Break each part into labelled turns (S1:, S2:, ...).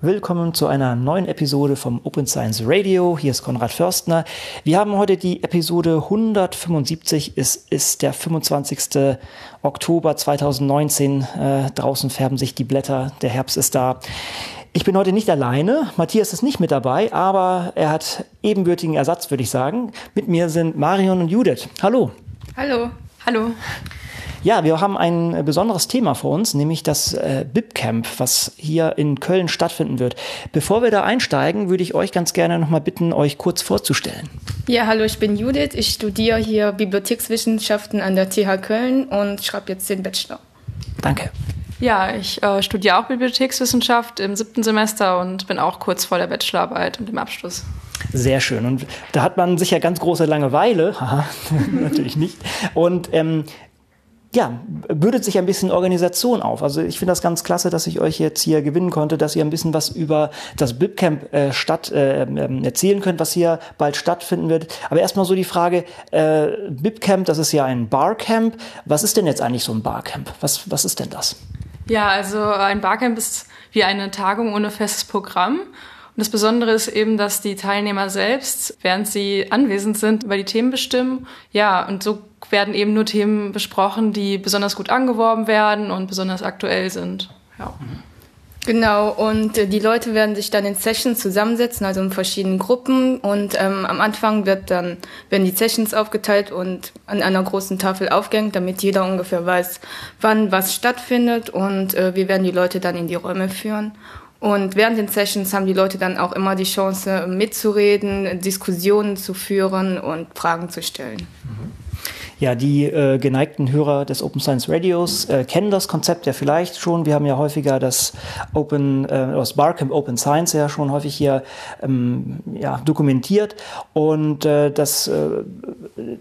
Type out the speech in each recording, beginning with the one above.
S1: Willkommen zu einer neuen Episode vom Open Science Radio. Hier ist Konrad Förstner. Wir haben heute die Episode 175. Es ist der 25. Oktober 2019. Äh, draußen färben sich die Blätter. Der Herbst ist da. Ich bin heute nicht alleine. Matthias ist nicht mit dabei, aber er hat ebenbürtigen Ersatz, würde ich sagen. Mit mir sind Marion und Judith. Hallo.
S2: Hallo. Hallo.
S1: Ja, wir haben ein besonderes Thema vor uns, nämlich das äh, BibCamp, was hier in Köln stattfinden wird. Bevor wir da einsteigen, würde ich euch ganz gerne noch mal bitten, euch kurz vorzustellen.
S2: Ja, hallo, ich bin Judith. Ich studiere hier Bibliothekswissenschaften an der TH Köln und schreibe jetzt den Bachelor.
S1: Danke.
S3: Ja, ich äh, studiere auch Bibliothekswissenschaft im siebten Semester und bin auch kurz vor der Bachelorarbeit und dem Abschluss.
S1: Sehr schön. Und da hat man sicher ganz große Langeweile. Haha, natürlich nicht. Und ähm, ja, bürdet sich ein bisschen Organisation auf. Also ich finde das ganz klasse, dass ich euch jetzt hier gewinnen konnte, dass ihr ein bisschen was über das BibCamp äh, statt äh, äh, erzählen könnt, was hier bald stattfinden wird. Aber erstmal so die Frage, äh, BibCamp, das ist ja ein Barcamp. Was ist denn jetzt eigentlich so ein Barcamp? Was, was ist denn das?
S3: Ja, also ein Barcamp ist wie eine Tagung ohne festes Programm. Und das Besondere ist eben, dass die Teilnehmer selbst, während sie anwesend sind, über die Themen bestimmen. Ja, und so werden eben nur Themen besprochen, die besonders gut angeworben werden und besonders aktuell sind. Ja.
S2: Genau, und äh, die Leute werden sich dann in Sessions zusammensetzen, also in verschiedenen Gruppen. Und ähm, am Anfang wird dann, werden die Sessions aufgeteilt und an einer großen Tafel aufgehängt, damit jeder ungefähr weiß, wann was stattfindet. Und äh, wir werden die Leute dann in die Räume führen. Und während den Sessions haben die Leute dann auch immer die Chance mitzureden, Diskussionen zu führen und Fragen zu stellen. Mhm.
S1: Ja, die äh, geneigten Hörer des Open Science Radios äh, kennen das Konzept ja vielleicht schon. Wir haben ja häufiger das Open, äh, das Barcamp Open Science ja schon häufig hier ähm, ja, dokumentiert. Und äh, das, äh,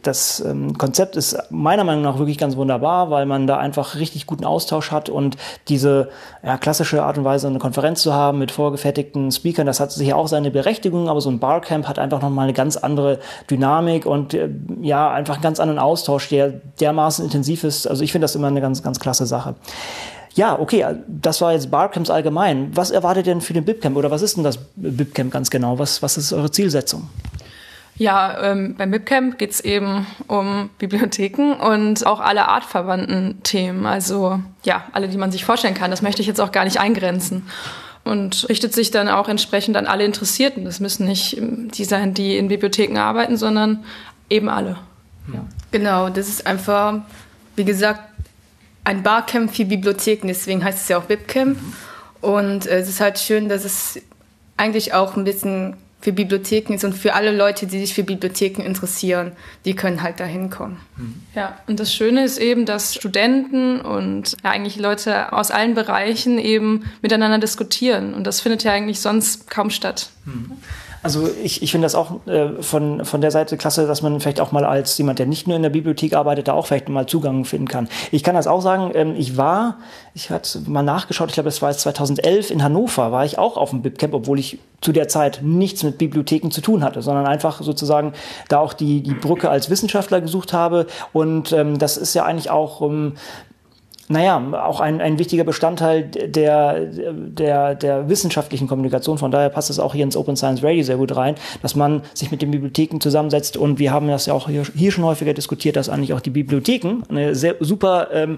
S1: das ähm, Konzept ist meiner Meinung nach wirklich ganz wunderbar, weil man da einfach richtig guten Austausch hat und diese ja, klassische Art und Weise, eine Konferenz zu haben mit vorgefertigten Speakern, das hat sicher auch seine Berechtigung, aber so ein Barcamp hat einfach nochmal eine ganz andere Dynamik und äh, ja, einfach einen ganz anderen Austausch Austausch, der dermaßen intensiv ist. Also ich finde das immer eine ganz, ganz klasse Sache. Ja, okay, das war jetzt Barcamps allgemein. Was erwartet ihr denn für den BibCamp oder was ist denn das BibCamp ganz genau? Was, was ist eure Zielsetzung?
S3: Ja, ähm, beim BibCamp geht es eben um Bibliotheken und auch alle artverwandten Themen. Also ja, alle, die man sich vorstellen kann. Das möchte ich jetzt auch gar nicht eingrenzen. Und richtet sich dann auch entsprechend an alle Interessierten. Das müssen nicht die sein, die in Bibliotheken arbeiten, sondern eben alle.
S2: Ja. Genau, das ist einfach, wie gesagt, ein Barcamp für Bibliotheken, deswegen heißt es ja auch BibCamp. Mhm. Und äh, es ist halt schön, dass es eigentlich auch ein bisschen für Bibliotheken ist und für alle Leute, die sich für Bibliotheken interessieren, die können halt da hinkommen.
S3: Mhm. Ja, und das Schöne ist eben, dass Studenten und ja, eigentlich Leute aus allen Bereichen eben miteinander diskutieren. Und das findet ja eigentlich sonst kaum statt. Mhm.
S1: Also ich, ich finde das auch äh, von, von der Seite klasse, dass man vielleicht auch mal als jemand, der nicht nur in der Bibliothek arbeitet, da auch vielleicht mal Zugang finden kann. Ich kann das auch sagen, ähm, ich war, ich hatte mal nachgeschaut, ich glaube, das war jetzt 2011 in Hannover, war ich auch auf dem BibCamp, obwohl ich zu der Zeit nichts mit Bibliotheken zu tun hatte, sondern einfach sozusagen da auch die, die Brücke als Wissenschaftler gesucht habe. Und ähm, das ist ja eigentlich auch ähm, naja, auch ein, ein wichtiger Bestandteil der, der, der wissenschaftlichen Kommunikation. Von daher passt es auch hier ins Open Science Radio sehr gut rein, dass man sich mit den Bibliotheken zusammensetzt. Und wir haben das ja auch hier, hier schon häufiger diskutiert, dass eigentlich auch die Bibliotheken eine sehr super ähm,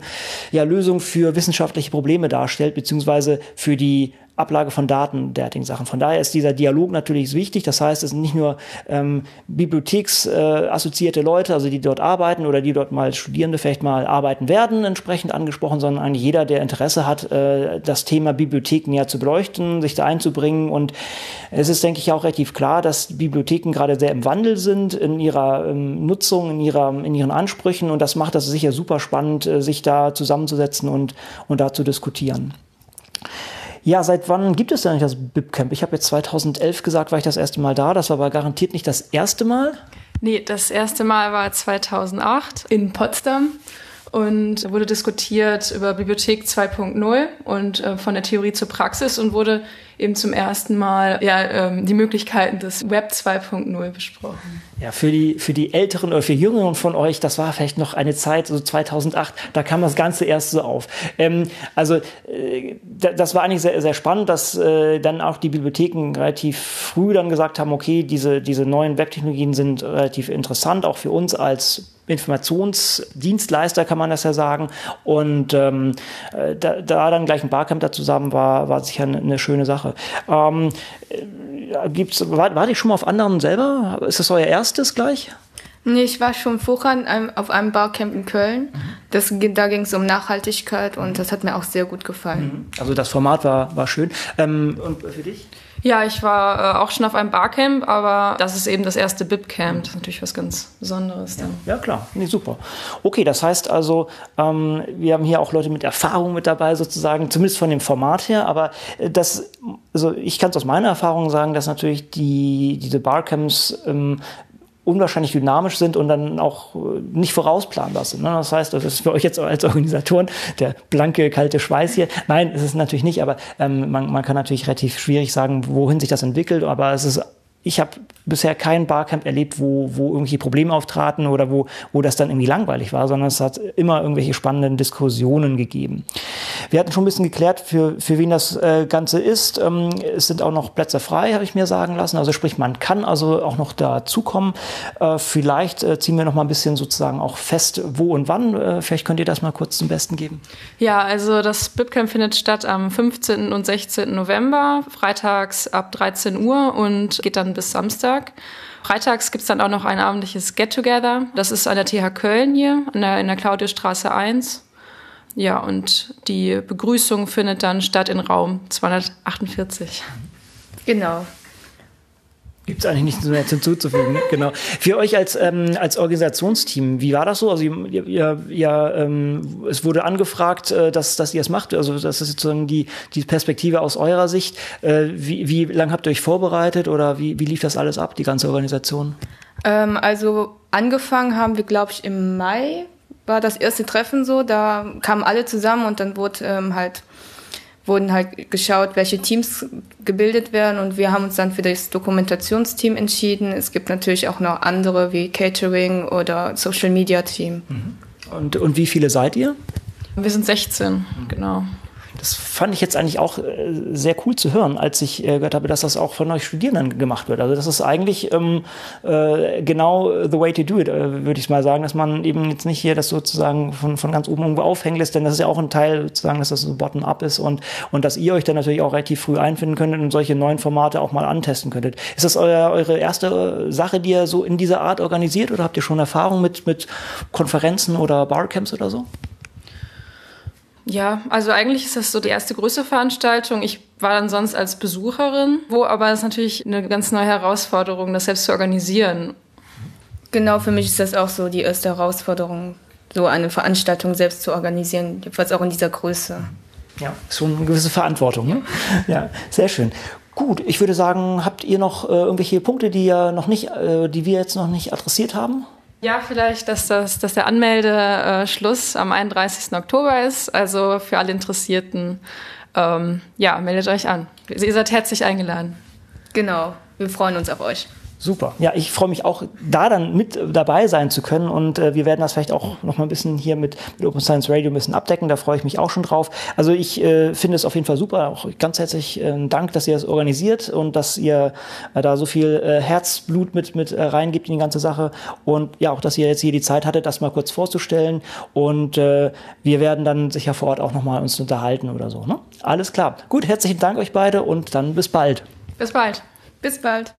S1: ja, Lösung für wissenschaftliche Probleme darstellt, beziehungsweise für die Ablage von Daten, derartigen Sachen. Von daher ist dieser Dialog natürlich wichtig. Das heißt, es sind nicht nur ähm, bibliotheksassoziierte äh, Leute, also die dort arbeiten oder die dort mal Studierende vielleicht mal arbeiten werden, entsprechend angesprochen, sondern eigentlich jeder, der Interesse hat, äh, das Thema Bibliotheken näher zu beleuchten, sich da einzubringen. Und es ist, denke ich, auch relativ klar, dass Bibliotheken gerade sehr im Wandel sind in ihrer ähm, Nutzung, in, ihrer, in ihren Ansprüchen. Und das macht das sicher super spannend, äh, sich da zusammenzusetzen und, und da zu diskutieren. Ja, seit wann gibt es denn eigentlich das BibCamp? Ich habe jetzt 2011 gesagt, war ich das erste Mal da. Das war aber garantiert nicht das erste Mal.
S3: Nee, das erste Mal war 2008 in Potsdam. Und wurde diskutiert über Bibliothek 2.0 und äh, von der Theorie zur Praxis und wurde eben zum ersten Mal ja, ähm, die Möglichkeiten des Web 2.0 besprochen.
S1: Ja, für die, für die Älteren oder für Jüngeren von euch, das war vielleicht noch eine Zeit, so 2008, da kam das Ganze erst so auf. Ähm, also äh, das war eigentlich sehr, sehr spannend, dass äh, dann auch die Bibliotheken relativ früh dann gesagt haben, okay, diese, diese neuen Webtechnologien sind relativ interessant, auch für uns als Informationsdienstleister kann man das ja sagen. Und ähm, äh, da, da dann gleich ein Barcamp da zusammen war, war sicher eine, eine schöne Sache. Ähm, äh, gibt's, war, war die schon mal auf anderen selber? Ist das euer erstes gleich?
S2: Nee, ich war schon vorher auf einem Barcamp in Köln. Das, da ging es um Nachhaltigkeit und das hat mir auch sehr gut gefallen.
S1: Mhm. Also das Format war, war schön. Ähm, und für dich?
S3: Ja, ich war äh, auch schon auf einem Barcamp, aber das ist eben das erste BIP-Camp. Das ist natürlich was ganz Besonderes dann.
S1: Ja, klar. Nee, super. Okay, das heißt also, ähm, wir haben hier auch Leute mit Erfahrung mit dabei sozusagen, zumindest von dem Format her, aber äh, das, also ich kann es aus meiner Erfahrung sagen, dass natürlich die, diese Barcamps ähm, unwahrscheinlich dynamisch sind und dann auch äh, nicht vorausplanbar sind. Ne? Das heißt, das ist für euch jetzt als Organisatoren der blanke, kalte Schweiß hier. Nein, es ist natürlich nicht, aber ähm, man, man kann natürlich relativ schwierig sagen, wohin sich das entwickelt, aber es ist ich habe bisher kein Barcamp erlebt, wo, wo irgendwelche Probleme auftraten oder wo, wo das dann irgendwie langweilig war, sondern es hat immer irgendwelche spannenden Diskussionen gegeben. Wir hatten schon ein bisschen geklärt, für, für wen das äh, Ganze ist. Ähm, es sind auch noch Plätze frei, habe ich mir sagen lassen. Also sprich, man kann also auch noch dazukommen. Äh, vielleicht äh, ziehen wir noch mal ein bisschen sozusagen auch fest, wo und wann. Äh, vielleicht könnt ihr das mal kurz zum Besten geben.
S3: Ja, also das BIPCamp findet statt am 15. und 16. November, freitags ab 13 Uhr und geht dann bis Samstag. Freitags gibt es dann auch noch ein abendliches Get-Together. Das ist an der TH Köln hier, in der, in der Claudiusstraße 1. Ja, und die Begrüßung findet dann statt in Raum 248.
S2: Genau.
S1: Gibt es eigentlich nichts mehr hinzuzufügen. Genau. Für euch als, ähm, als Organisationsteam, wie war das so? Also ihr, ihr, ihr, ähm, es wurde angefragt, äh, dass, dass ihr es macht. Also das ist sozusagen die, die Perspektive aus eurer Sicht. Äh, wie wie lange habt ihr euch vorbereitet oder wie, wie lief das alles ab, die ganze Organisation?
S2: Ähm, also angefangen haben wir, glaube ich, im Mai war das erste Treffen so. Da kamen alle zusammen und dann wurde ähm, halt wurden halt geschaut, welche Teams gebildet werden und wir haben uns dann für das Dokumentationsteam entschieden. Es gibt natürlich auch noch andere wie Catering oder Social Media Team.
S1: Mhm. Und, und wie viele seid ihr?
S3: Wir sind 16, genau.
S1: Das fand ich jetzt eigentlich auch äh, sehr cool zu hören, als ich äh, gehört habe, dass das auch von euch Studierenden gemacht wird. Also das ist eigentlich ähm, äh, genau the way to do it, äh, würde ich mal sagen, dass man eben jetzt nicht hier das sozusagen von, von ganz oben irgendwo aufhängen lässt, denn das ist ja auch ein Teil sozusagen, dass das so bottom-up ist und, und dass ihr euch dann natürlich auch relativ früh einfinden könntet und solche neuen Formate auch mal antesten könntet. Ist das euer, eure erste Sache, die ihr so in dieser Art organisiert oder habt ihr schon Erfahrung mit, mit Konferenzen oder Barcamps oder so?
S3: Ja, also eigentlich ist das so die erste größere Veranstaltung. Ich war dann sonst als Besucherin, wo aber es natürlich eine ganz neue Herausforderung, das selbst zu organisieren.
S2: Genau, für mich ist das auch so die erste Herausforderung, so eine Veranstaltung selbst zu organisieren, jedenfalls auch in dieser Größe.
S1: Ja, schon eine gewisse Verantwortung. Ne? Ja, sehr schön. Gut, ich würde sagen, habt ihr noch äh, irgendwelche Punkte, die ihr noch nicht, äh, die wir jetzt noch nicht adressiert haben?
S3: Ja, vielleicht, dass, das, dass der Anmeldeschluss am 31. Oktober ist. Also für alle Interessierten, ähm, ja, meldet euch an. Ihr seid herzlich eingeladen.
S2: Genau, wir freuen uns auf euch.
S1: Super. Ja, ich freue mich auch, da dann mit dabei sein zu können und äh, wir werden das vielleicht auch noch mal ein bisschen hier mit, mit Open Science Radio ein bisschen abdecken. Da freue ich mich auch schon drauf. Also ich äh, finde es auf jeden Fall super. Auch ganz herzlich äh, Dank, dass ihr das organisiert und dass ihr äh, da so viel äh, Herzblut mit, mit äh, reingibt in die ganze Sache und ja, auch, dass ihr jetzt hier die Zeit hattet, das mal kurz vorzustellen und äh, wir werden dann sicher vor Ort auch noch mal uns unterhalten oder so. Ne? Alles klar. Gut, herzlichen Dank euch beide und dann bis bald.
S3: Bis bald.
S2: Bis bald.